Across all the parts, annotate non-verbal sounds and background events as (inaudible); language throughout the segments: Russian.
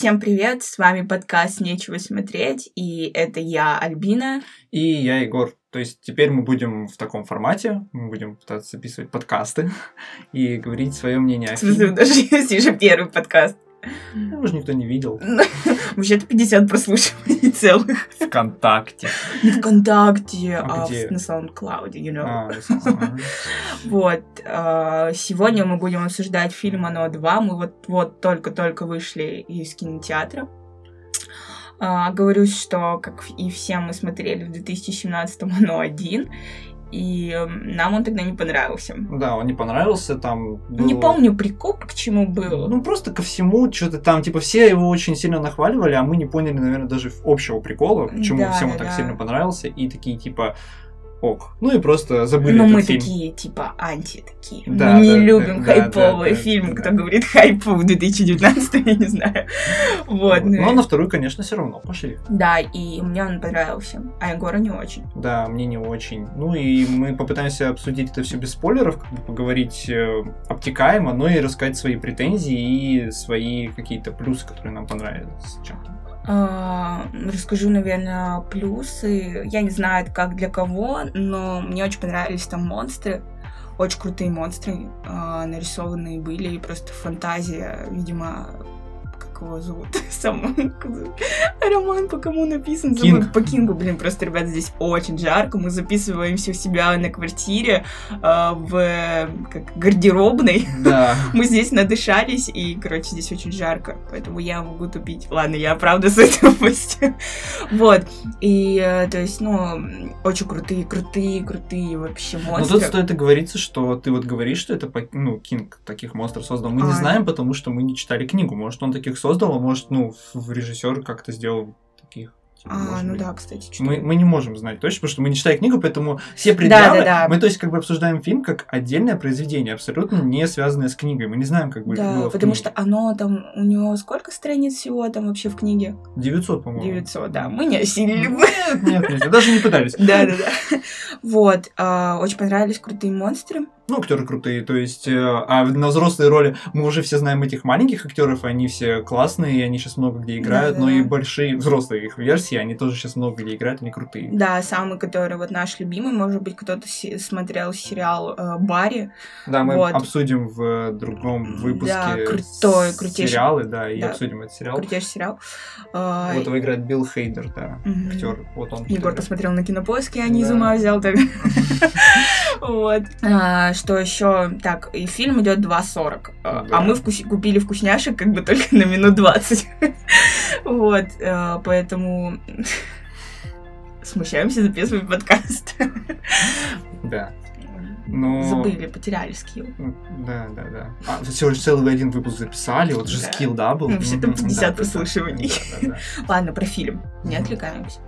Всем привет, с вами подкаст «Нечего смотреть», и это я, Альбина. И я, Егор. То есть теперь мы будем в таком формате, мы будем пытаться записывать подкасты (laughs) и говорить свое мнение о фильме. Даже если (laughs) же первый подкаст. Его же никто не видел. (laughs) Вообще-то 50 прослушиваний (laughs) целых. Вконтакте. Не ВКонтакте, а, а на SoundCloud, you know. А, (laughs) вот. А, сегодня мы будем обсуждать фильм «Оно 2». Мы вот, вот только-только вышли из кинотеатра. Uh, говорюсь, что, как и все, мы смотрели в 2017-м «Оно 1», и нам он тогда не понравился. Да, он не понравился, там... Было... Не помню прикол, к чему был. Ну, просто ко всему, что-то там, типа, все его очень сильно нахваливали, а мы не поняли, наверное, даже общего прикола, почему да, всем он да, так сильно понравился, и такие, типа, ок. Ну и просто забыли Но этот мы фильм. такие, типа, анти такие. Да, мы не да, любим да, хайповые да, фильмы. Да, Кто да. говорит хайп в 2019, я не знаю. Вот. Ну. Но на вторую, конечно, все равно пошли. Да, и мне он понравился. А Егора не очень. Да, мне не очень. Ну и мы попытаемся обсудить это все без спойлеров, как бы поговорить э, обтекаемо, но и рассказать свои претензии и свои какие-то плюсы, которые нам понравились чем-то. А, расскажу, наверное, плюсы. Я не знаю, как для кого, но мне очень понравились там монстры. Очень крутые монстры э, нарисованные были, и просто фантазия, видимо, его зовут? (laughs) Сам роман по кому написан? Кинг. По Кингу, блин, просто, ребят, здесь очень жарко. Мы записываемся у себя на квартире э, в как, гардеробной. Да. (laughs) Мы здесь надышались, и, короче, здесь очень жарко. Поэтому я могу тупить. Ладно, я правда (laughs) с этой области. вот. И, э, то есть, ну, очень крутые, крутые, крутые вообще монстры. Но тут стоит и говориться, что ты вот говоришь, что это, ну, Кинг таких монстров создал. Мы а, не знаем, потому что мы не читали книгу. Может, он таких создал, а может, ну, режиссер как-то сделал таких. Типа, а, ну быть. да, кстати. Мы, мы не можем знать точно, потому что мы не читаем книгу, поэтому все предъявы... Да, да, да. Мы, то есть, как бы обсуждаем фильм как отдельное произведение, абсолютно не связанное с книгой. Мы не знаем, как бы да, было потому что оно там... У него сколько страниц всего там вообще в книге? 900, по-моему. 900, да. Мы не осилили бы. Нет, нет, нет, даже не пытались. (laughs) Да-да-да. Вот. А, очень понравились крутые монстры. Ну, актеры крутые, то есть, э, а на взрослые роли мы уже все знаем этих маленьких актеров, они все классные, и они сейчас много где играют, да, но да. и большие взрослые их версии, они тоже сейчас много где играют, они крутые. Да, самый, который вот наш любимый, может быть, кто-то смотрел сериал э, Барри. Да, мы вот. обсудим в другом выпуске да, крутой, крутейший. сериалы, да, и да, обсудим этот сериал. Крутейший сериал. А, вот его играет Билл Хейдер, да, угу. актер. Вот он. Егор посмотрел на кинопоиске, а не из ума взял так. (laughs) Вот. А, что еще? Так, и фильм идет 2.40. А, а мы купили вкусняшек как бы только на минут 20. (laughs) Вот. А, поэтому смущаемся записывать подкаст. Да. Но... Забыли, потеряли скилл. Да, да, да. А, всего лишь целый один выпуск записали, вот же да. скилл, да, был? Ну, все там 50 да, прослушиваний. Да, да, да. Ладно, про фильм. Не отвлекаемся.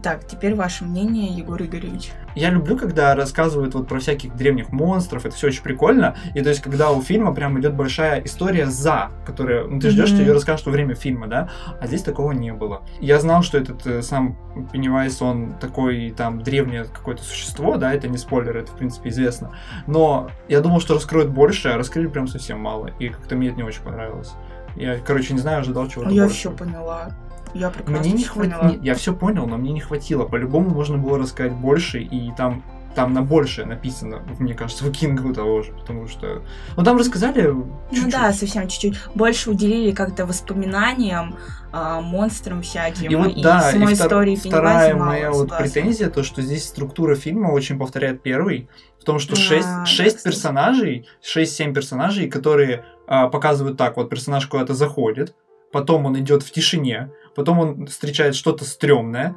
Так, теперь ваше мнение, Егор Игоревич. Я люблю, когда рассказывают вот про всяких древних монстров, это все очень прикольно. И то есть, когда у фильма прям идет большая история за, которая, ну ты ждешь, mm-hmm. что ее расскажут во время фильма, да? А здесь такого не было. Я знал, что этот э, сам Пеннивайз, он такой там древнее какое-то существо, да, это не спойлер, это в принципе известно. Но я думал, что раскроют больше, а раскрыли прям совсем мало. И как-то мне это не очень понравилось. Я, короче, не знаю, ожидал чего-то. Я все поняла. Я прекрасно мне не хватило. Я все понял, но мне не хватило. По-любому можно было рассказать больше, и там там на большее написано, мне кажется, у Кингу того же, потому что... Ну, там рассказали чуть-чуть. Ну да, совсем чуть-чуть. Больше уделили как-то воспоминаниям, а, монстрам всяким. И вот, и да, самой и втор- истории вторая моя вот претензия, то, что здесь структура фильма очень повторяет первый, в том, что да, 6, 6 персонажей, 6-7 персонажей, которые а, показывают так, вот персонаж куда-то заходит, потом он идет в тишине, потом он встречает что-то стрёмное,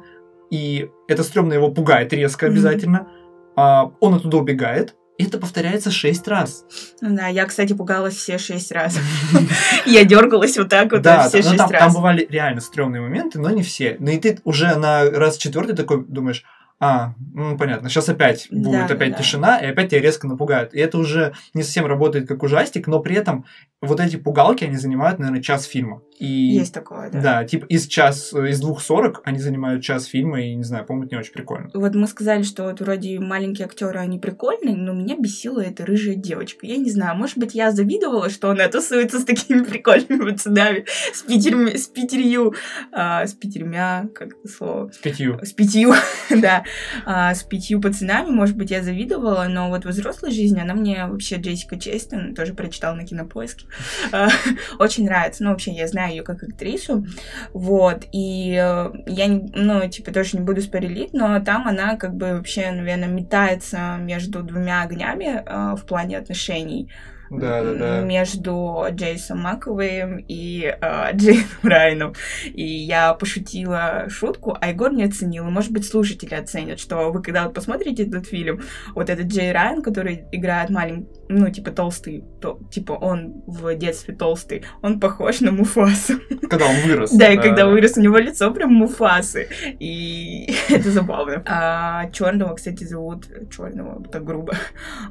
и это стрёмное его пугает резко обязательно, mm-hmm. а, он оттуда убегает, и это повторяется шесть раз. Да, я, кстати, пугалась все шесть раз. (laughs) Я дергалась вот так вот все шесть раз. Там бывали реально стрёмные моменты, но не все. Ну и ты уже на раз четвертый такой думаешь, А, ну понятно. Сейчас опять Да, будет да, опять да. тишина, и опять тебя резко напугают. И это уже не совсем работает как ужастик, но при этом вот эти пугалки, они занимают, наверное, час фильма. И Есть такое, да. да, типа из час, из двух сорок они занимают час фильма, и не знаю, по-моему, это не очень прикольно. Вот мы сказали, что вот вроде маленькие актеры, они прикольные, но меня бесила эта рыжая девочка. Я не знаю, может быть, я завидовала, что она тусуется с такими (laughs) прикольными пацанами, с пятерми, с пятерью, а, с пятермя, как это слово, С пятью. с пятью, (laughs) да, а, с пятью пацанами, может быть, я завидовала, но вот в взрослой жизни она мне вообще Джессика Честин, тоже прочитала на кинопоиске, а, (laughs) очень нравится. Ну, вообще, я знаю ее как актрису, вот, и э, я, ну, типа, тоже не буду спойлерить, но там она как бы вообще, наверное, метается между двумя огнями э, в плане отношений. Да, да, да. Между Джейсом Маковеем и (laughs) э, Джейном Райаном. И я пошутила шутку, а Егор не оценил. И, Может быть, слушатели оценят, что вы когда вот посмотрите этот фильм, вот этот Джей Райан, который играет маленький, ну, типа толстый, то, типа он в детстве толстый, он похож на Муфасу. (laughs) Когда он вырос. Да, и когда вырос, у него лицо прям Муфасы. И (laughs) это забавно. А черного, кстати, зовут черного, так грубо.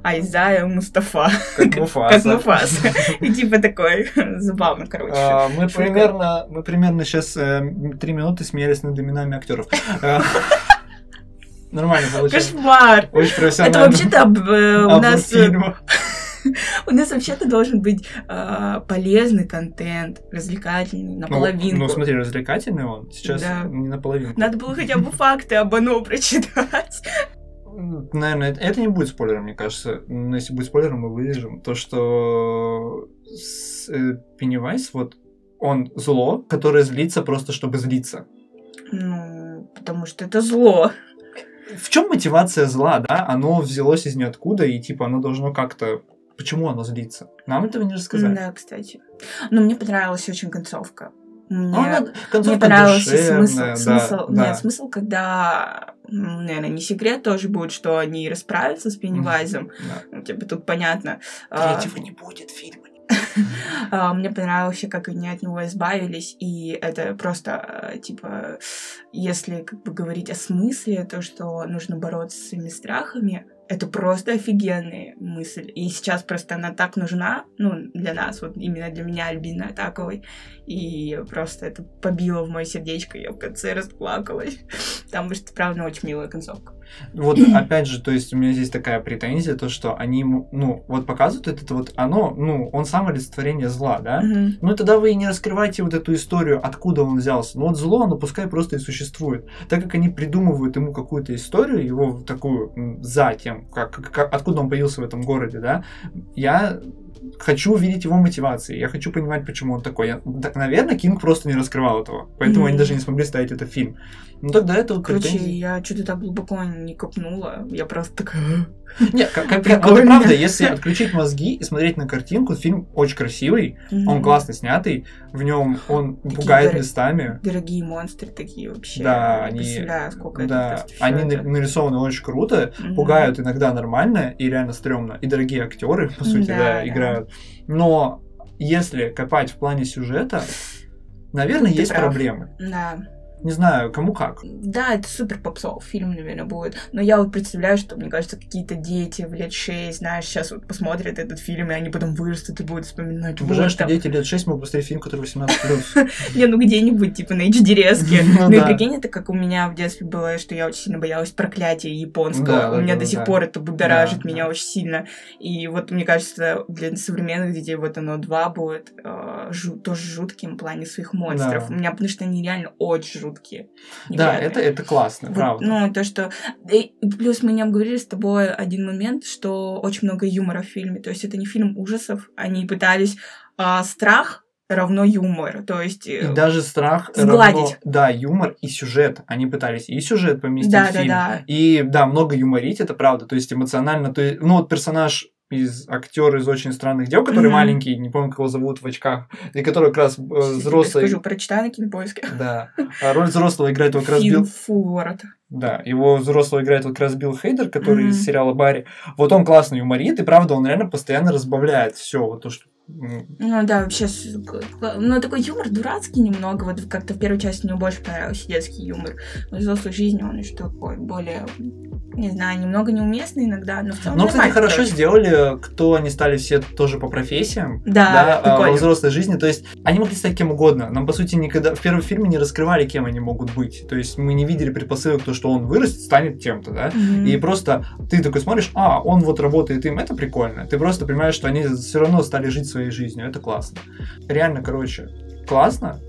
Айзая Мустафа. Как Муфаса. Как Муфаса. И типа такой забавно, короче. А, Мы примерно, мы примерно сейчас три минуты смеялись над именами актеров. А, (laughs) Нормально получилось. Кошмар! Очень Это профессионально. вообще-то об- э, у нас э. (laughs) у нас вообще-то должен быть э, полезный контент, развлекательный, Ну, наполовину. Ну, смотри, развлекательный он. Сейчас Да. не наполовину. Надо было хотя бы факты об оно прочитать. (laughs) Наверное, это, это не будет спойлером, мне кажется. Но если будет спойлером, мы вырежем. То, что с- э, Пеннивайз, вот, он зло, которое злится просто, чтобы злиться. Ну, потому что это зло. В чем мотивация зла, да? Оно взялось из ниоткуда, и типа оно должно как-то... Почему оно злится? Нам этого не рассказали. Да, кстати. Но мне понравилась очень концовка. Мне, Ну, она- мне понравился смысл. душевная, да, смысл да. Нет, смысл, когда, наверное, не секрет тоже будет, что они расправятся с Пеннивайзом. Да. Ну, типа, тут понятно. А, Третьего не будет фильма. (laughs) а, Мне понравилось, как они от него избавились, и это просто, э, типа, если как бы говорить о смысле, то, что нужно бороться с своими страхами, это просто офигенная мысль. И сейчас просто она так нужна, ну, для нас, вот именно для меня, Альбины Атаковой. И просто это побило в мое сердечко, я в конце расплакалась. (laughs) Потому что, правда, очень милая концовка. Вот (clears throat) опять же, то есть у меня здесь такая претензия, то что они, ну, вот показывают это вот оно, ну, он сам олицетворение зла, да? Мгм. Ну, тогда вы и не раскрывайте вот эту историю, откуда он взялся. Ну, вот зло, оно пускай просто и существует. Так как они придумывают ему какую-то историю, его такую за тем, как, как- откуда он появился в этом городе, да, я хочу увидеть его мотивации, я хочу понимать, почему он такой. Я- так, наверное, Кинг просто не раскрывал этого, поэтому они Мгм. даже не смогли ставить это в фильм. Ну, тогда это вот Короче, претензии. я что-то так глубоко не копнула. Я просто такая... Нет, как, как- Прикольно. вот правда, если отключить мозги и смотреть на картинку, фильм очень красивый, он классно снятый, в нем он Такие пугает дор- местами. Дорогие монстры такие вообще. Да, они- сколько Да, они это. нарисованы очень круто, пугают иногда нормально и реально стрёмно. И дорогие актеры, по сути, Да, да, да. играют. Но если копать в плане сюжета, наверное, Ты есть прав. проблемы. Да. Не знаю, кому как. Да, это супер попсов фильм, наверное, будет. Но я вот представляю, что, мне кажется, какие-то дети в лет 6, знаешь, сейчас вот посмотрят этот фильм, и они потом вырастут и будут вспоминать. Обожаю, вот что там. дети лет 6 могут посмотреть фильм, который 18+. (laughs) Не, ну где-нибудь, типа, на HD-резке. (laughs) Ну Ну и прикинь, это как у меня в детстве было, что я очень сильно боялась проклятия японского. У меня до сих пор это будоражит меня очень сильно. И вот мне кажется, для современных детей вот оно два будет э, тоже жутким в плане своих монстров. У меня, потому что они реально очень жуткие. Да, Невероятные. это, это классно, Вот, правда. Ну, то, что... И плюс мы не обговорили с тобой один момент, что очень много юмора в фильме. То есть это не фильм ужасов. Они пытались а, страх равно юмор. То есть... э, И даже страх сгладить. равно, да, юмор и сюжет. Они пытались и сюжет поместить Да, в да, фильм, да. и да, много юморить, это правда. То есть эмоционально, то есть, ну вот персонаж из актер из очень странных дел, который Мгм. маленький, не помню, как его зовут в очках, и который как раз э, Сейчас я взрослый. Скажу, прочитай на кинопоиске. Да. А роль взрослого играет вот как раз Билл. Форд. Да, его взрослого играет вот как раз Билл Хейдер, который из Мгм. сериала Барри. Вот он классно юморит, и правда, он реально постоянно разбавляет все, вот то, что Ну да, вообще, ну такой юмор дурацкий немного, вот как-то в первой части мне больше понравился детский юмор. В взрослой жизни он еще такой более не знаю, немного неуместно иногда, но в целом Но, кстати, хорошо короче. сделали, кто они стали все тоже по профессиям. Да, да во взрослой жизни. То есть они могли стать кем угодно. Нам, по сути, никогда в первом фильме не раскрывали, кем они могут быть. То есть мы не видели предпосылок, то, что он вырастет, станет тем-то, да. Mm-hmm. И просто ты такой смотришь, а, он вот работает им, это прикольно. Ты просто понимаешь, что они все равно стали жить своей жизнью. Это классно. Реально, короче, классно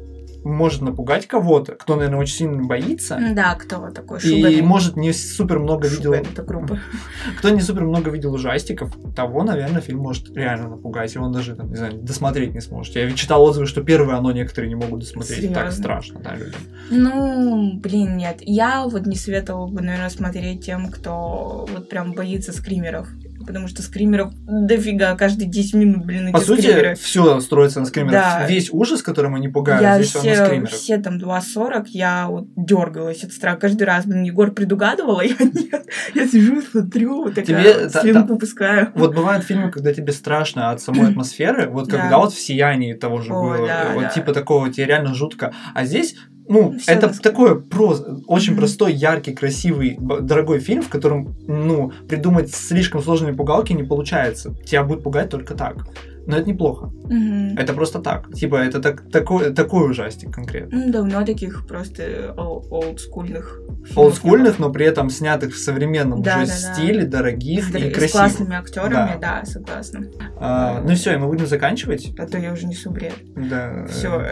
может напугать кого-то, кто, наверное, очень сильно боится. Да, кто такой Шугар. И может не супер много видел... это группа. (laughs) Кто не супер много видел ужастиков, того, наверное, фильм может реально напугать. И он даже, там, не знаю, досмотреть не сможет. Я читал отзывы, что первое оно некоторые не могут досмотреть. Серьезно? Так страшно, да, людям. Ну, блин, нет. Я вот не советовала бы, наверное, смотреть тем, кто вот прям боится скримеров потому что скримеров дофига, каждые 10 минут, блин, эти По сути, скримеры. все строится на скримерах. Да. Весь ужас, которым они пугают, я здесь все, на скримерах. все там 2.40, я вот дергалась от страха. Каждый раз, блин, Егор предугадывала, я (laughs) нет. Я сижу, смотрю, вот такая, тебе, слюну попускаю. Вот бывают фильмы, когда тебе страшно от самой (clears throat) атмосферы, вот когда вот в «Сиянии» того же было, вот типа такого, тебе реально жутко. А здесь ну, Всё это такой про, очень mm-hmm. простой, яркий, красивый, дорогой фильм, в котором, ну, придумать слишком сложные пугалки не получается. Тебя будет пугать только так. Но это неплохо. Mm-hmm. Это просто так. Типа, это так, такой, такой ужастик конкретно. Mm, давно таких просто олдскульных Олдскульных, но при этом снятых в современном да, уже да, стиле, да. дорогих с, и красивых. С классными актерами, да, да согласна. А, ну все, и мы будем заканчивать. А то я уже несу бред. Да. Все.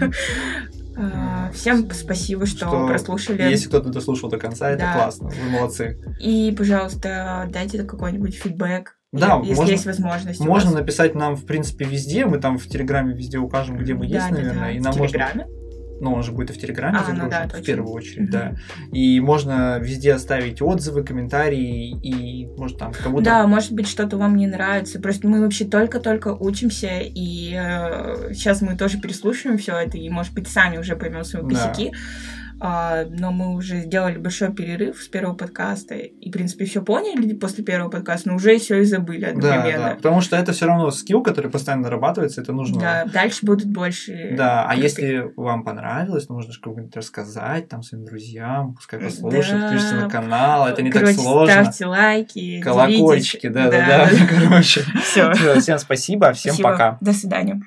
(laughs) А, всем спасибо, что, что прослушали. Если кто-то дослушал до конца, это классно. Вы молодцы. И, пожалуйста, дайте какой-нибудь фидбэк. Да, если можно, есть возможность. Можно написать нам, в принципе, везде. Мы там в Телеграме везде укажем, где мы да, есть, да, наверное. Да. И нам в Телеграме? Можно но он же будет и в Телеграме а, загружен, ну да, в первую очередь, mm-hmm. да. И можно везде оставить отзывы, комментарии, и может там кому-то... Да, может быть, что-то вам не нравится. Просто мы вообще только-только учимся, и э, сейчас мы тоже переслушиваем все это, и, может быть, сами уже поймем свои косяки. Да. А, но мы уже сделали большой перерыв с первого подкаста, и, в принципе, все поняли после первого подкаста, но уже все и забыли одновременно. Да, да, потому что это все равно скилл, который постоянно нарабатывается, это нужно... Да, дальше будут больше... Да, а если вам понравилось, нужно же как-нибудь рассказать там своим друзьям, пускай послушают, да. подпишитесь на канал, это не короче, так сложно. ставьте лайки, Колокольчики, да-да-да, (laughs) короче. Все. Всем спасибо, всем пока. До свидания.